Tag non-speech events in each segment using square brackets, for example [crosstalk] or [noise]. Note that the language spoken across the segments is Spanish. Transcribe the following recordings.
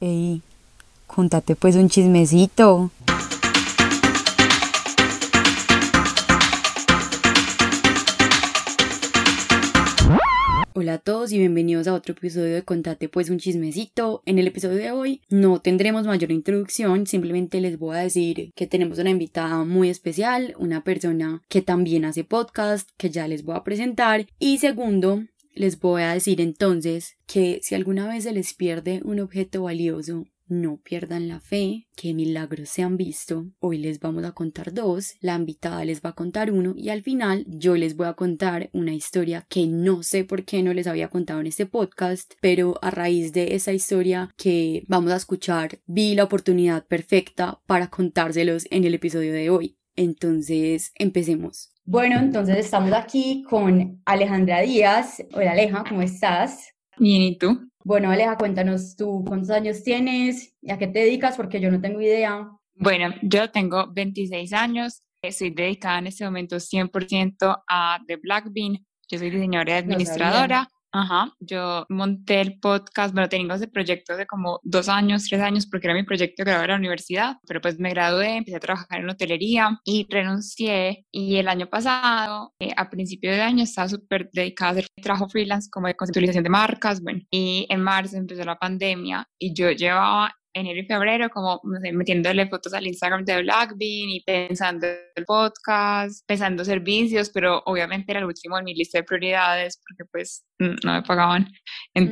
Ey, contate pues un chismecito. Hola a todos y bienvenidos a otro episodio de Contate pues un chismecito. En el episodio de hoy no tendremos mayor introducción, simplemente les voy a decir que tenemos una invitada muy especial, una persona que también hace podcast, que ya les voy a presentar. Y segundo, les voy a decir entonces que si alguna vez se les pierde un objeto valioso, no pierdan la fe, que milagros se han visto. Hoy les vamos a contar dos, la invitada les va a contar uno y al final yo les voy a contar una historia que no sé por qué no les había contado en este podcast, pero a raíz de esa historia que vamos a escuchar vi la oportunidad perfecta para contárselos en el episodio de hoy. Entonces, empecemos. Bueno, entonces estamos aquí con Alejandra Díaz. Hola Aleja, ¿cómo estás? Bien, ¿y tú? Bueno, Aleja, cuéntanos tú cuántos años tienes y a qué te dedicas, porque yo no tengo idea. Bueno, yo tengo 26 años, estoy dedicada en este momento 100% a The Black Bean. Yo soy diseñadora y administradora. Ajá, yo monté el podcast, bueno, tengo ese proyecto de como dos años, tres años, porque era mi proyecto de graduar a la universidad, pero pues me gradué, empecé a trabajar en hotelería y renuncié. Y el año pasado, eh, a principio de año, estaba súper dedicada a hacer trabajo freelance como de conceptualización de marcas, bueno, y en marzo empezó la pandemia y yo llevaba enero y febrero, como metiéndole fotos al Instagram de Blackbean y pensando en el podcast, pensando servicios, pero obviamente era el último en mi lista de prioridades porque pues no me pagaban. Mm.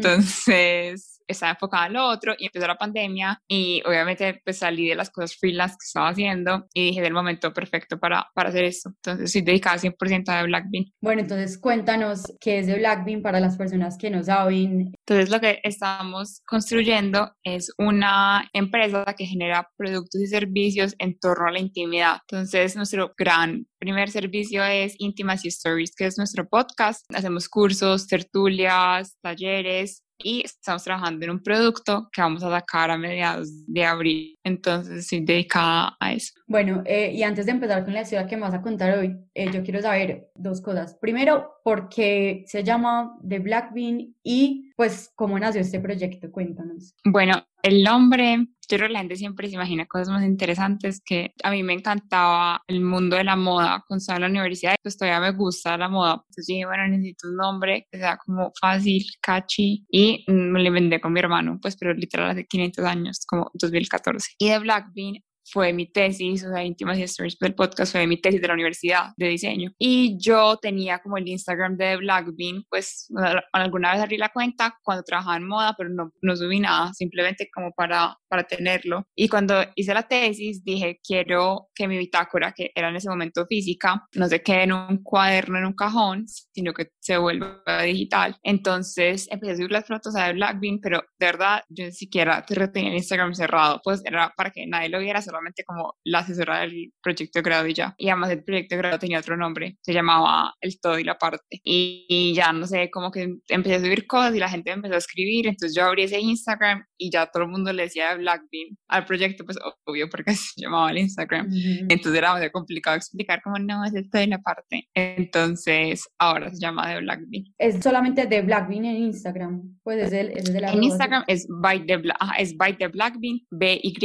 Estaba enfocada en lo otro y empezó la pandemia y obviamente pues salí de las cosas freelance que estaba haciendo y dije del momento perfecto para, para hacer esto. Entonces soy dedicada 100% a Blackbean. Bueno, entonces cuéntanos qué es de Blackbean para las personas que no saben. Entonces lo que estamos construyendo es una empresa que genera productos y servicios en torno a la intimidad. Entonces nuestro gran primer servicio es Intimacy Stories, que es nuestro podcast. Hacemos cursos, tertulias, talleres y estamos trabajando en un producto que vamos a sacar a mediados de abril. Entonces, estoy dedicada a eso. Bueno, eh, y antes de empezar con la historia que me vas a contar hoy, eh, yo quiero saber dos cosas. Primero, ¿por qué se llama The Black Bean? Y, pues, ¿cómo nació este proyecto? Cuéntanos. Bueno, el nombre yo creo que la gente siempre se imagina cosas más interesantes que a mí me encantaba el mundo de la moda cuando estaba en la universidad, pues todavía me gusta la moda. Entonces dije, bueno, necesito un nombre que sea como fácil, catchy y me lo inventé con mi hermano, pues pero literal hace 500 años, como 2014. Y de Black Bean fue mi tesis, o sea, Íntimas Stories del podcast fue mi tesis de la universidad de diseño. Y yo tenía como el Instagram de Blackbean, pues alguna vez abrí la cuenta cuando trabajaba en moda, pero no, no subí nada, simplemente como para, para tenerlo. Y cuando hice la tesis dije, quiero que mi bitácora, que era en ese momento física, no se quede en un cuaderno, en un cajón, sino que se vuelva digital. Entonces empecé a subir las fotos de Blackbean, pero de verdad yo ni siquiera tenía el Instagram cerrado, pues era para que nadie lo viera, como la asesora del proyecto de grado y ya. Y además el proyecto de grado tenía otro nombre, se llamaba El Todo y la Parte. Y, ya no sé, como que empecé a subir cosas y la gente empezó a escribir, entonces yo abrí ese Instagram y ya todo el mundo le decía de Blackbean al proyecto, pues obvio porque [laughs] se llamaba el Instagram. Entonces era muy complicado explicar como no, es El Todo y la Parte. Entonces ahora se llama de Blackbean. Es solamente de Blackbean en Instagram, pues es, el, es de la En Instagram es by the, es by the Blackbean, B-Y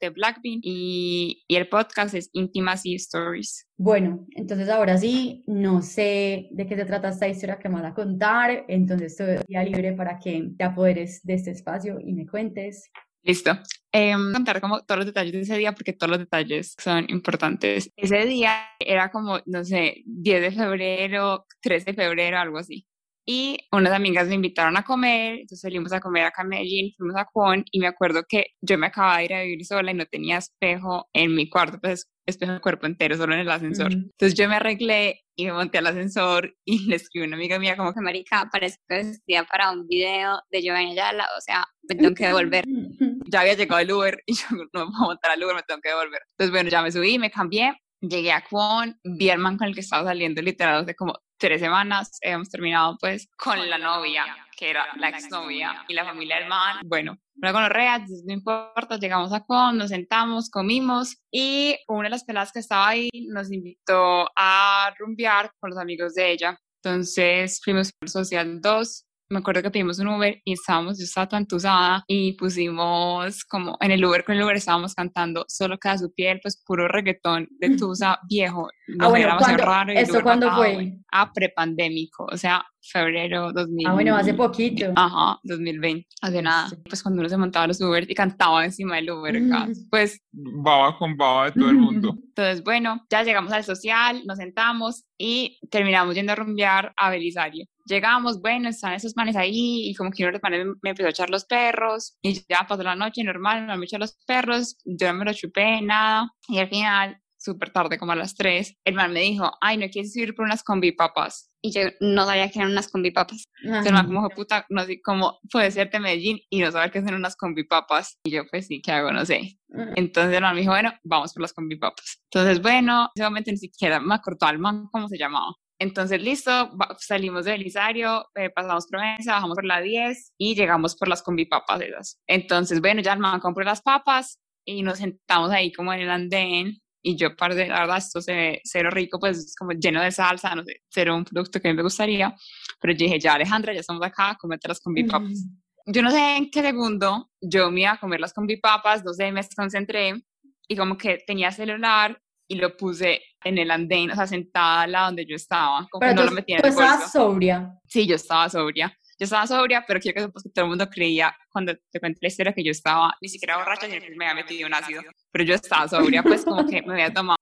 de Blackbean y, el podcast es Intimacy Stories. Bueno, entonces ahora sí, no sé de qué se trata esta historia que me vas a contar, entonces estoy libre para que te apoderes de este espacio y me cuentes. Listo. Eh, contar como todos los detalles de ese día porque todos los detalles son importantes. Ese día era como, no sé, 10 de febrero, 3 de febrero, algo así y unas amigas me invitaron a comer, entonces salimos a comer acá en Medellín, fuimos a Juan y me acuerdo que yo me acababa de ir a vivir sola y no tenía espejo en mi cuarto, pues espejo de cuerpo entero, solo en el ascensor. Entonces yo me arreglé y me monté al ascensor y [laughs] le escribí a una amiga mía como que marica, parece que vestía para un video de Giovanni Ayala, o sea, me tengo que devolver. ya había llegado el Uber [laughs] y yo no me puedo montar al Uber, me tengo que devolver. Entonces bueno, ya me subí, me cambié, llegué a Juan, vi al man con el que estaba saliendo literal hace como tres semanas hemos terminado pues con la novia, que era la exnovia y la familia del man. Bueno, una gonorrea, no importa, llegamos a con, nos sentamos, comimos y una de las peladas que estaba ahí nos invitó a rumbear con los amigos de ella. Entonces fuimos al Social 2, me acuerdo que pedimos un Uber y estábamos, yo estaba tan entusada y pusimos como en el Uber con el Uber estábamos cantando Solo queda su piel, pues puro reggaetón de Tusa viejo. ah, bueno, ¿cuándo, raro ¿esto cuándo fue? Ah, prepandémico, o sea, febrero 2000. Ah, bueno, hace poquito. Ajá, 2020, hace nada. Pues cuando uno se montaba los Uber y cantaba encima del Uber, [laughs] pues... Baba con baba de todo el mundo. [laughs] Entonces, bueno, ya llegamos al social, nos sentamos y terminamos yendo a rumbear a Belisario. Llegamos, bueno, están esos manes ahí y como que uno de los manes me empezó a echar los perros y ya pasó la noche normal, me echó los perros, yo no me lo chupé, nada. Y al final súper tarde, como a las 3, el man me dijo, ay, ¿no quieres ir por unas combi papas? Y yo no sabía que eran unas combi papas. Entonces el man como, puta, no sé cómo puede ser de Medellín y no saber qué son unas combi papas. Y yo, pues sí, ¿qué hago? No sé. Entonces el man me dijo, bueno, vamos por las combi papas. Entonces, bueno, en ese momento ni siquiera me acordó al man cómo se llamaba. Entonces, listo, salimos de Belisario, eh, pasamos Provenza, bajamos por la 10 y llegamos por las combi papas esas. Entonces, bueno, ya el man compró las papas y nos sentamos ahí como en el andén y yo, par de, la verdad, esto se ve cero rico, pues como lleno de salsa, no sé, cero un producto que a mí me gustaría, pero yo dije, ya Alejandra, ya estamos acá, comete las con papas. Yo no sé en qué segundo yo me iba a comer las con papas, no sé, me concentré y como que tenía celular y lo puse en el andén, o sea, sentada al lado donde yo estaba, como que no lo metía en el bolso. estabas sobria? Sí, yo estaba sobria. Yo estaba sobria, pero quiero que sepas que todo el mundo creía cuando te cuento la historia que yo estaba ni siquiera borracha ni me había metido un ácido, pero yo estaba sobria, pues como que me había tomado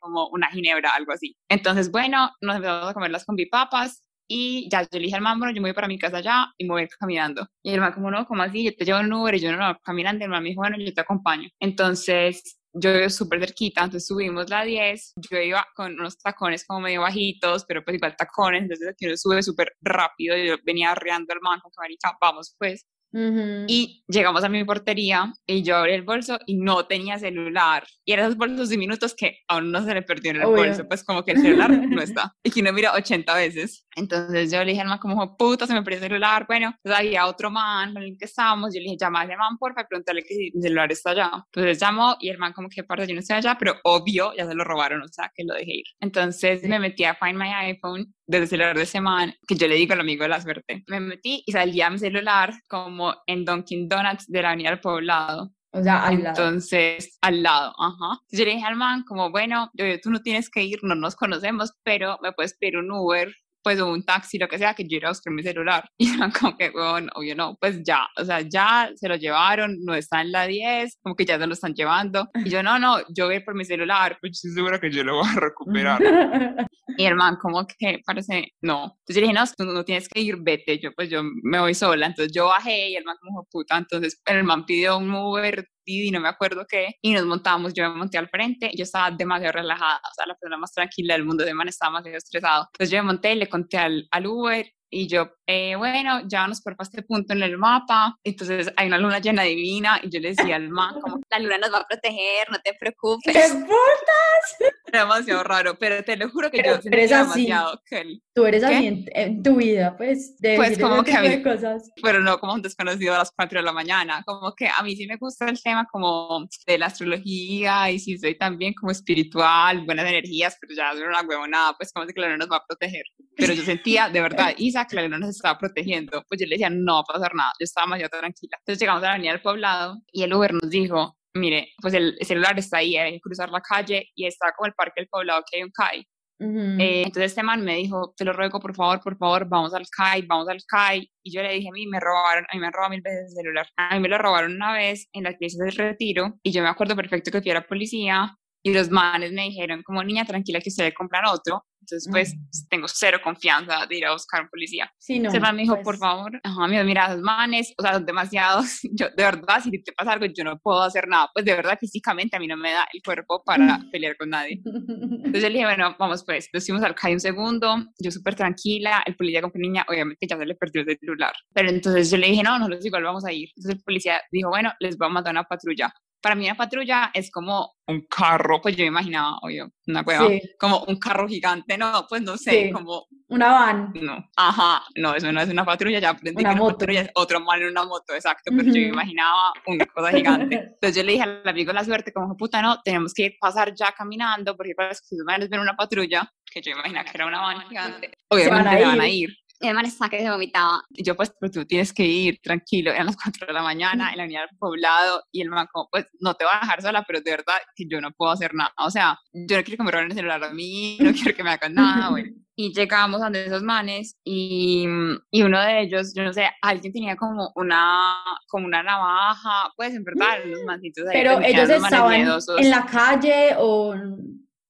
como una ginebra, algo así. Entonces, bueno, nos empezamos a comer las combipapas y ya yo le dije al man, bueno, yo me voy para mi casa ya y me voy caminando. Y el man como, no, como así? Yo te llevo en Uber y yo no, no, caminando. Y el man me dijo, bueno, yo te acompaño. Entonces yo iba súper cerquita, entonces subimos la 10, yo iba con unos tacones como medio bajitos, pero pues igual tacones, entonces aquí uno sube súper rápido, yo venía arreando el man, que vamos pues, y llegamos a mi portería y yo abrí el bolso y no tenía celular. Y eran esos bolsos diminutos que aún no se le perdió en el bolso, pues como que el celular [laughs] no está. Y que uno mira 80 veces. Entonces yo le dije al man como, puta, se me perdió el celular. Bueno, pues había otro man con el que estábamos. Yo le dije, llama man, porfa, y pregúntale que si mi celular está allá. Entonces llamó y el man como que, parte yo no estoy allá, pero obvio, ya se lo robaron, o sea, que lo dejé ir. Entonces me metí a Find My iPhone desde el celular de ese man, que yo le digo al amigo de la suerte. Me metí y salía mi celular como en Dunkin' Donuts de la Avenida del Poblado. O sea, al lado. Entonces, al lado, ajá. Yo le dije al man, como, bueno, yo, tú no tienes que ir, no nos conocemos, pero me puedes pedir un Uber pues un taxi, lo que sea, que yo iba a buscar mi celular. [laughs] Y eran como que, bueno, obvio no, pues ya, o sea, ya se lo llevaron, no está en la 10, como que ya se lo están llevando. Y yo, no, no, yo voy por mi celular. Pues estoy segura que yo lo voy a recuperar. [laughs] y hermano, como que parece, no. Entonces yo dije, no, tú no tienes que ir, vete, yo pues yo me voy sola. Entonces yo bajé y el man como, puta, entonces el man pidió un Uber y no me acuerdo qué, y nos montamos, yo me monté al frente, yo estaba demasiado relajada, o sea, la persona más tranquila del mundo, de man estaba demasiado estresado. Entonces yo me monté, le conté al, al Uber y yo, eh, bueno, ya nos por este punto en el mapa, entonces hay una luna llena divina, y yo le decía al man, como, [laughs] la luna nos va a proteger, no te preocupes. ¿Qué putas? [laughs] Era demasiado raro, pero te lo juro que yo sentía demasiado que Tú eres así en, tu vida, pues, de pues como que a mí, cosas. Pero no como un desconocido a las 4 de la mañana, como que a mí sí me gusta el tema como de la astrología, y sí soy también como espiritual, buenas energías, pero ya no una huevonada, pues como que la luna nos va a proteger. Pero yo sentía, de verdad, [laughs] Isa, que la luna nos estaba protegiendo, pues yo le decía, no va a pasar nada, yo estaba más tranquila. Entonces llegamos a la avenida del poblado y el Uber nos dijo, mire, pues el, celular está ahí, hay que cruzar la calle y está como el parque del poblado que hay un CAI. Eh, entonces este man me dijo, te lo ruego por favor, por favor, vamos al CAI, vamos al CAI. Y yo le dije, a mí me robaron, a mí me han robado mil veces el celular. A mí me lo robaron una vez en las piezas del retiro y yo me acuerdo perfecto que fui a la policía y los manes me dijeron como niña tranquila que usted le comprar otro entonces, pues, tengo cero confianza de ir a buscar un policía. Sí, no. Me dijo, por pues favor, ajá, me mira, los manes, o sea, son demasiados. [laughs] Yo, de verdad, si te pasa algo, yo no puedo hacer nada. Pues, de verdad, físicamente a mí no me da el cuerpo para [laughs] pelear con nadie. [laughs] Entonces, le dije, bueno, vamos, pues, nos fuimos al CAI un segundo, yo súper tranquila, el policía con niña, obviamente ya se le perdió el celular. Pero entonces yo le dije, no, nosotros igual vamos a ir. Entonces, el policía dijo, bueno, les voy a mandar una patrulla para mí una patrulla es como un carro, pues yo me imaginaba, obvio, una cueva, como un carro gigante, no, pues no sé, como... Una van. No, ajá, no, eso no es una patrulla, ya aprendí una que una patrulla es otro mal en una moto, exacto, pero yo me imaginaba una cosa gigante. [laughs] Entonces yo le dije al amigo la suerte, como, puta, no, tenemos que pasar ya caminando, porque para pues, si ven una patrulla, que yo imaginaba que era una van gigante, obviamente van a, van a ir Y man estaba que se vomitaba. Y yo, pues, pues tú tienes que ir tranquilo, eran las 4 de la mañana en la unidad del poblado y el man como, pues no te voy a dejar sola, pero de verdad que yo no puedo hacer nada. O sea, yo no quiero que me roben el celular a mí, no [laughs] quiero que me hagan nada, bueno. [laughs] Y llegamos a esos manes y, y uno de ellos, yo no sé, alguien tenía como una, como una navaja, pues en verdad, los [gasps] mancitos ahí. Pero ellos estaban en la calle o...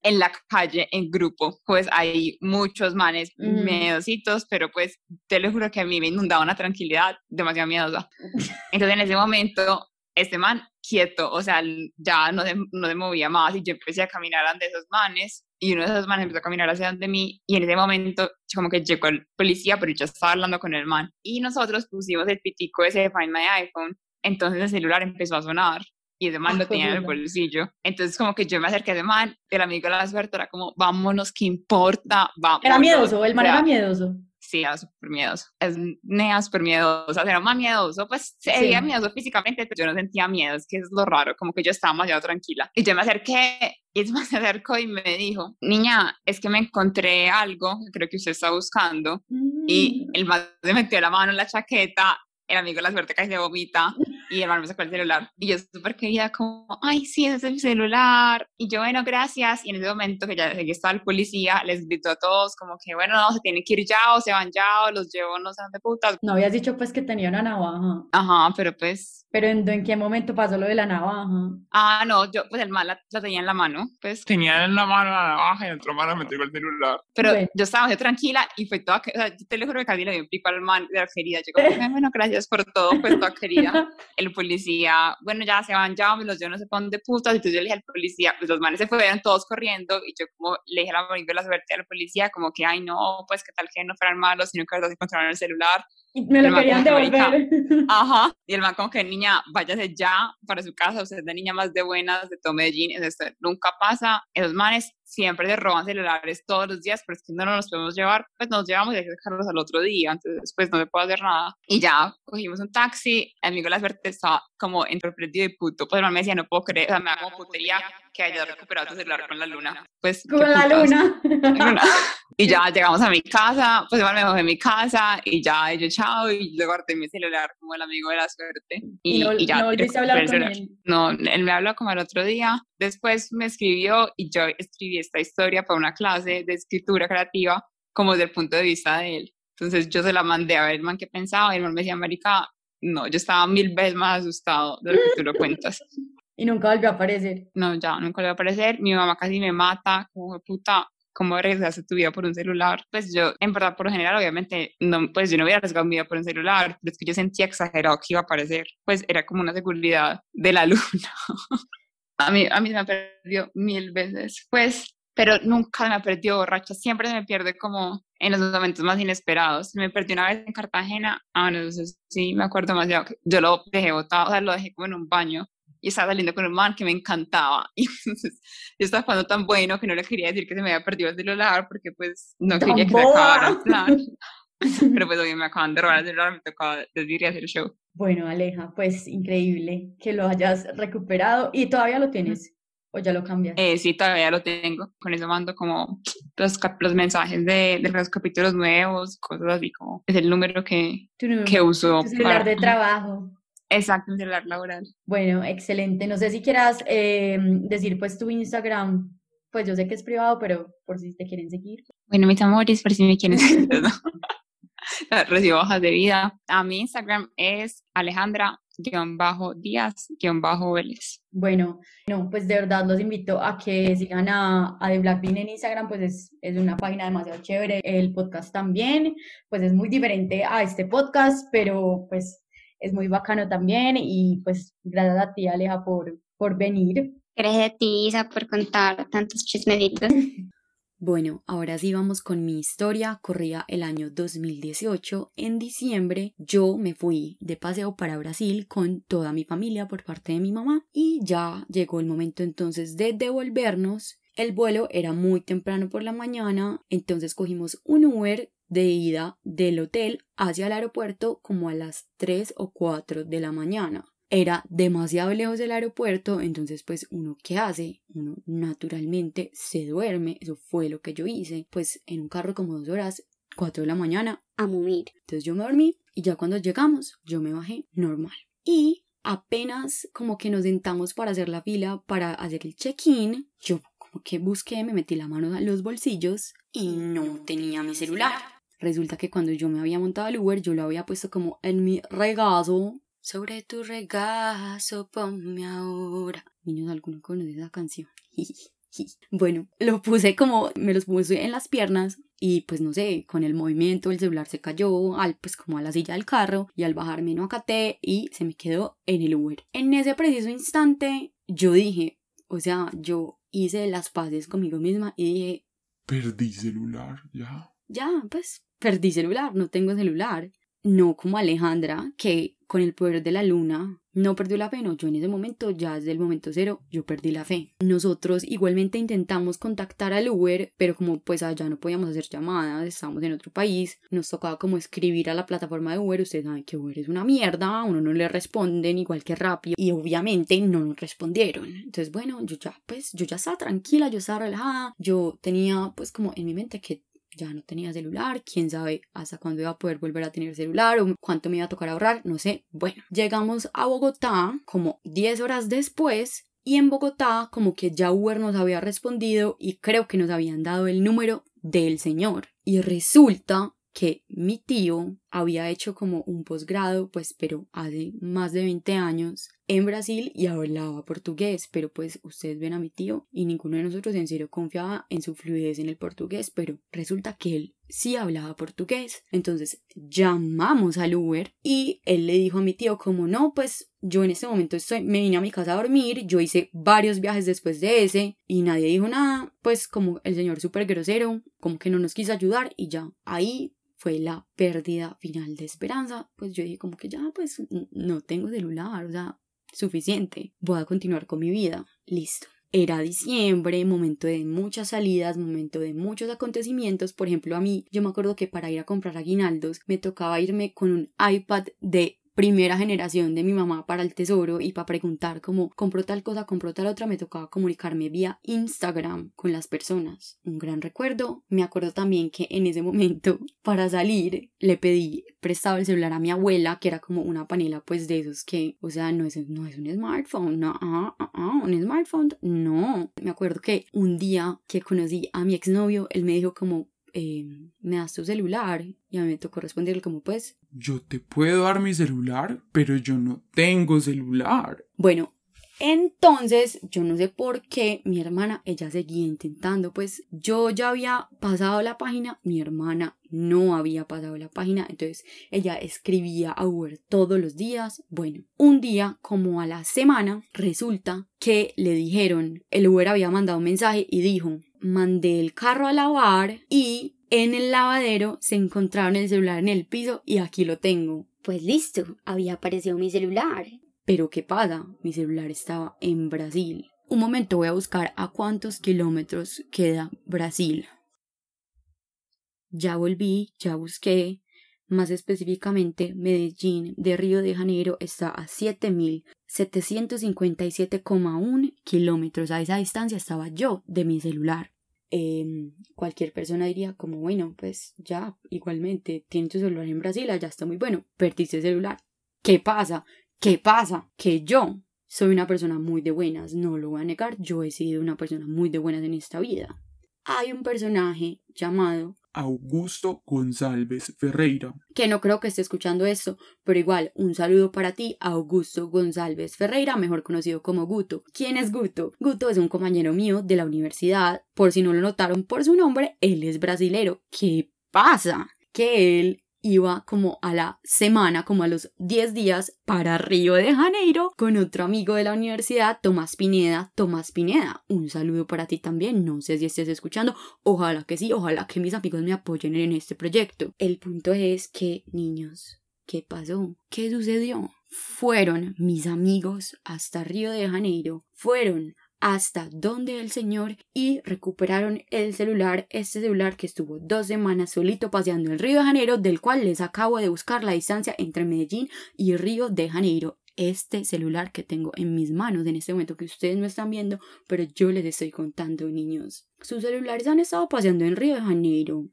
en la calle, en grupo, pues hay muchos manes Mm. miedositos, pero pues te lo juro que a mí me inundaba una tranquilidad demasiado miedosa. Entonces en ese momento, este man quieto, o sea, ya no se, no se movía más y yo empecé a caminar ante esos manes y uno de esos manes empezó a caminar hacia donde mí y en ese momento como que llegó el policía, pero yo estaba hablando con el man y nosotros pusimos el pitico ese de Find My iPhone, entonces el celular empezó a sonar y ese man lo tenía en el bolsillo. Entonces como que yo me acerqué a ese man, el amigo de la suerte era como, vámonos, ¿qué importa? Vámonos. Era miedoso, el man sea, era miedoso. Sí, era súper miedoso. Es nea súper sea, era más miedoso. Pues se Sí. miedoso físicamente, pero yo no sentía miedo. Es que es lo raro. Como que yo estaba demasiado tranquila. Y yo me acerqué y se acercó y me dijo, niña, es que me encontré algo que creo que usted está buscando. Y Mm. el man se metió la mano en la chaqueta. El amigo de la suerte casi se vomita y el man me sacó el celular. Y yo súper querida como, ay, sí, ese es el celular. Y yo, bueno, gracias. Y en ese momento que ya que estaba el policía, les gritó a todos como que, bueno, no, se tienen que ir ya o se van ya o los llevo no sé dónde putas. No habías dicho pues que tenía una navaja. Ajá, pero pues, Pero ¿en, en qué momento pasó lo de la navaja? ah, no, yo, pues el man la, la tenía en la mano, pues. Tenía en la mano la navaja y en otra mano me entregó el celular. Pero Bueno. yo estaba muy tranquila y fue toda, o sea, yo te lo juro que casi le dio un pico al man de la querida. Yo como, "Ay, bueno, gracias por todo, pues toda querida. [laughs] el policía, bueno, ya se van, ya me los llevo no sé dónde putas, entonces yo le dije al policía, pues los manes se fueron todos corriendo y yo como le dije a la de la suerte al policía, como que, ay no, pues que tal que no fueran malos, sino que verdad se encontraron el celular. Me lo querían que, devolver. [laughs] Ajá. Y el man como que, niña, váyase ya para su casa, usted es la niña más de buenas de todo Medellín, esto nunca pasa, esos manes siempre se roban celulares todos los días, pero es que no nos los podemos llevar, pues nos llevamos y hay que dejarlos al otro día, entonces pues no se puede hacer nada. Y ya cogimos un taxi, el amigo de la suerte estaba como sorprendido y puto, pues me decía, no puedo creer, o sea, me da como putería que haya recuperado tu celular con la luna. Pues, ¿qué Con la luna. Y ya llegamos a mi casa, pues igual me bajé en mi casa y ya, yo chao, y le guardé mi celular como el amigo de la suerte. Y, no, y ya, no volviste a hablar con él. No, él me habló como el otro día. Después me escribió y yo escribí esta historia para una clase de escritura creativa, como desde el punto de vista de él. Entonces yo se la mandé a ver el man qué pensaba y el man me decía, Marica, no, yo estaba mil veces más asustado de lo que tú lo cuentas. [laughs] Y nunca volvió a aparecer. No, ya, nunca va a aparecer. Mi mamá casi me mata, como puta. ¿Cómo arriesgaste tu vida por un celular? Pues yo, en verdad, por lo general, obviamente, no, pues yo no hubiera arriesgado mi vida por un celular, pero es que yo sentía exagerado que iba a aparecer. Pues era como una seguridad de la [laughs] luna. A, mí, a mí se me perdió mil veces, pues, pero nunca me perdió borracha. Siempre se me pierde como en los momentos más inesperados. Me perdió una vez en Cartagena. Ah, no, eso sí, me acuerdo demasiado. Yo lo dejé botado, o sea, lo dejé como en un baño y estaba saliendo con un man que me encantaba. [laughs] Y entonces yo estaba jugando tan bueno que no le quería decir que se me había perdido el celular porque pues no ¡Tan quería que se acabara el plan. [laughs] [laughs] Pero pues hoy me acaban de robar el celular, me tocaba desviar hacer el show. Bueno, Aleja, pues increíble que lo hayas recuperado y todavía lo tienes o ya lo cambias. Eh, sí, todavía lo tengo. Con eso mando como los, los mensajes de, de los capítulos nuevos, cosas así como es el número que, que uso. tu celular para- de [laughs] trabajo. Exacto, un celular laboral. Bueno, excelente. No sé si quieras eh, decir pues tu Instagram. Pues yo sé que es privado, pero por si te quieren seguir. Bueno, mis amores, por si me quieren seguir. [laughs] [laughs] Recibo hojas de vida. A mi Instagram es Alejandra-Díaz-Vélez. Bueno, no, pues de verdad los invito a que sigan a, a The Black Bean en Instagram, pues es, es una página demasiado chévere. El podcast también, pues es muy diferente a este podcast, pero pues es muy bacano también. Y pues gracias a ti, Aleja, por, por venir. Gracias a ti, Isa, por contar tantos chismeditos. [laughs] Bueno, ahora sí vamos con mi historia. Corría el año 2018. En diciembre yo me fui de paseo para Brasil con toda mi familia por parte de mi mamá y ya llegó el momento entonces de devolvernos. El vuelo era muy temprano por la mañana, entonces cogimos un Uber de ida del hotel hacia el aeropuerto como a las 3 o 4 de la mañana era demasiado lejos del aeropuerto, entonces pues uno qué hace, uno naturalmente se duerme, eso fue lo que yo hice, pues en un carro como dos horas, cuatro de la mañana, a Mumir. Entonces yo me dormí y ya cuando llegamos yo me bajé normal. Y apenas como que nos sentamos para hacer la fila para hacer el check-in, yo como que busqué, me metí la mano en los bolsillos y no tenía mi celular. Resulta que cuando yo me había montado al Uber, yo lo había puesto como en mi regazo. Sobre tu regazo, ponme ahora. Niños, ¿alguno conoce esa canción? [laughs] Bueno, lo puse como, me los puse en las piernas y pues no sé, con el movimiento el celular se cayó al pues como a la silla del carro y al bajarme no acaté y se me quedó en el Uber. En ese preciso instante yo dije, o sea, yo hice las paces conmigo misma y dije, Perdí celular, ya. ya, pues perdí celular, no tengo celular. No como Alejandra, que con el poder de la luna no perdió la fe, no, yo en ese momento, ya desde el momento cero, yo perdí la fe. Nosotros igualmente intentamos contactar al Uber, pero como pues allá no podíamos hacer llamadas, estábamos en otro país, nos tocaba como escribir a la plataforma de Uber, ustedes saben que Uber es una mierda, uno no le responden igual que rápido, y obviamente no nos respondieron. Entonces, bueno, yo ya, pues, yo ya estaba tranquila, yo estaba relajada, yo tenía pues como en mi mente que ya no tenía celular, quién sabe hasta cuándo iba a poder volver a tener celular o cuánto me iba a tocar ahorrar, no sé. Bueno, llegamos a Bogotá como 10 horas después y en Bogotá como que ya Uber nos había respondido y creo que nos habían dado el número del señor. Y resulta que mi tío había hecho como un posgrado, pues, pero hace más de 20 años en Brasil y hablaba portugués, pero pues ustedes ven a mi tío y ninguno de nosotros en serio confiaba en su fluidez en el portugués, pero resulta que él sí hablaba portugués. Entonces llamamos al Uber y él le dijo a mi tío como no, pues yo en este momento estoy, me vine a mi casa a dormir, yo hice varios viajes después de ese y nadie dijo nada, pues como el señor súper grosero, como que no nos quiso ayudar y ya ahí fue la pérdida final de esperanza, pues yo dije como que ya pues no tengo celular, o sea, suficiente, voy a continuar con mi vida, listo. Era diciembre, momento de muchas salidas, momento de muchos acontecimientos. Por ejemplo, a mí, yo me acuerdo que para ir a comprar aguinaldos me tocaba irme con un iPad de primera generación de mi mamá para el tesoro y para preguntar cómo compró tal cosa, compró tal otra, me tocaba comunicarme vía Instagram con las personas. Un gran recuerdo. Me acuerdo también que en ese momento, [laughs] para salir, le pedí prestado el celular a mi abuela, que era como una panela pues de esos que, o sea, no es, no es un smartphone, no, ah, ah, un smartphone, no. Me acuerdo que un día que conocí a mi exnovio, él me dijo como, eh, me das tu celular y a mí me tocó responderle como pues Yo te puedo dar mi celular, pero yo no tengo celular. bueno entonces yo no sé por qué mi hermana ella seguía intentando pues yo ya había pasado la página mi hermana no había pasado la página entonces ella escribía a Uber todos los días bueno un día como a la semana resulta que le dijeron el Uber había mandado un mensaje y dijo mandé el carro a lavar y en el lavadero se encontraron el celular en el piso y aquí lo tengo. Pues listo, había aparecido mi celular. Pero ¿qué pasa? Mi celular estaba en Brasil. Un momento voy a buscar a cuántos kilómetros queda Brasil. Ya volví, ya busqué. Más específicamente, Medellín de Río de Janeiro está a 7.757,1 kilómetros. A esa distancia estaba yo de mi celular. Eh, cualquier persona diría como, bueno, pues ya, igualmente, tiene tu celular en Brasil, ya está muy bueno, perdiste el celular. ¿Qué pasa? ¿Qué pasa? Que yo soy una persona muy de buenas, no lo voy a negar, yo he sido una persona muy de buenas en esta vida. Hay un personaje llamado Augusto González Ferreira. que no creo que esté escuchando esto, pero igual un saludo para ti, Augusto González Ferreira, mejor conocido como Guto. ¿Quién es Guto? Guto es un compañero mío de la universidad, por si no lo notaron por su nombre, él es brasilero. ¿Qué pasa? Que él iba como a la semana, como a los 10 días, para Río de Janeiro con otro amigo de la universidad, Tomás Pineda. Tomás Pineda, un saludo para ti también. No sé si estés escuchando. Ojalá que sí, ojalá que mis amigos me apoyen en este proyecto. El punto es que, niños, ¿qué pasó? ¿Qué sucedió? Fueron mis amigos hasta Río de Janeiro, fueron hasta donde el señor y recuperaron el celular, este celular que estuvo dos semanas solito paseando en Río de Janeiro, del cual les acabo de buscar la distancia entre Medellín y Río de Janeiro. Este celular que tengo en mis manos en este momento que ustedes no están viendo, pero yo les estoy contando, niños. Sus celulares han estado paseando en Río de Janeiro.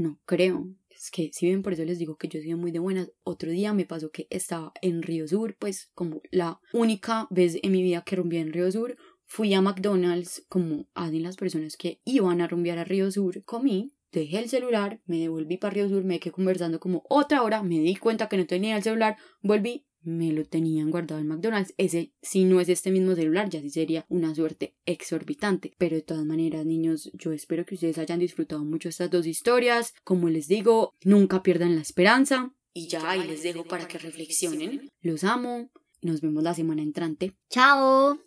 No creo. es que si bien por eso les digo que yo soy muy de buenas, otro día me pasó que estaba en Río Sur, pues como la única vez en mi vida que rompí en Río Sur, fui a McDonald's como hacen las personas que iban a rumbear a Río Sur, comí, dejé el celular, me devolví para Río Sur, me quedé conversando como otra hora, me di cuenta que no tenía el celular, volví, me lo tenían guardado en McDonald's. Ese, si no es este mismo celular, ya sí sería una suerte exorbitante. Pero de todas maneras, niños, yo espero que ustedes hayan disfrutado mucho estas dos historias. Como les digo, nunca pierdan la esperanza. Y ya ahí les dejo para que reflexionen. Los amo. Nos vemos la semana entrante. Chao.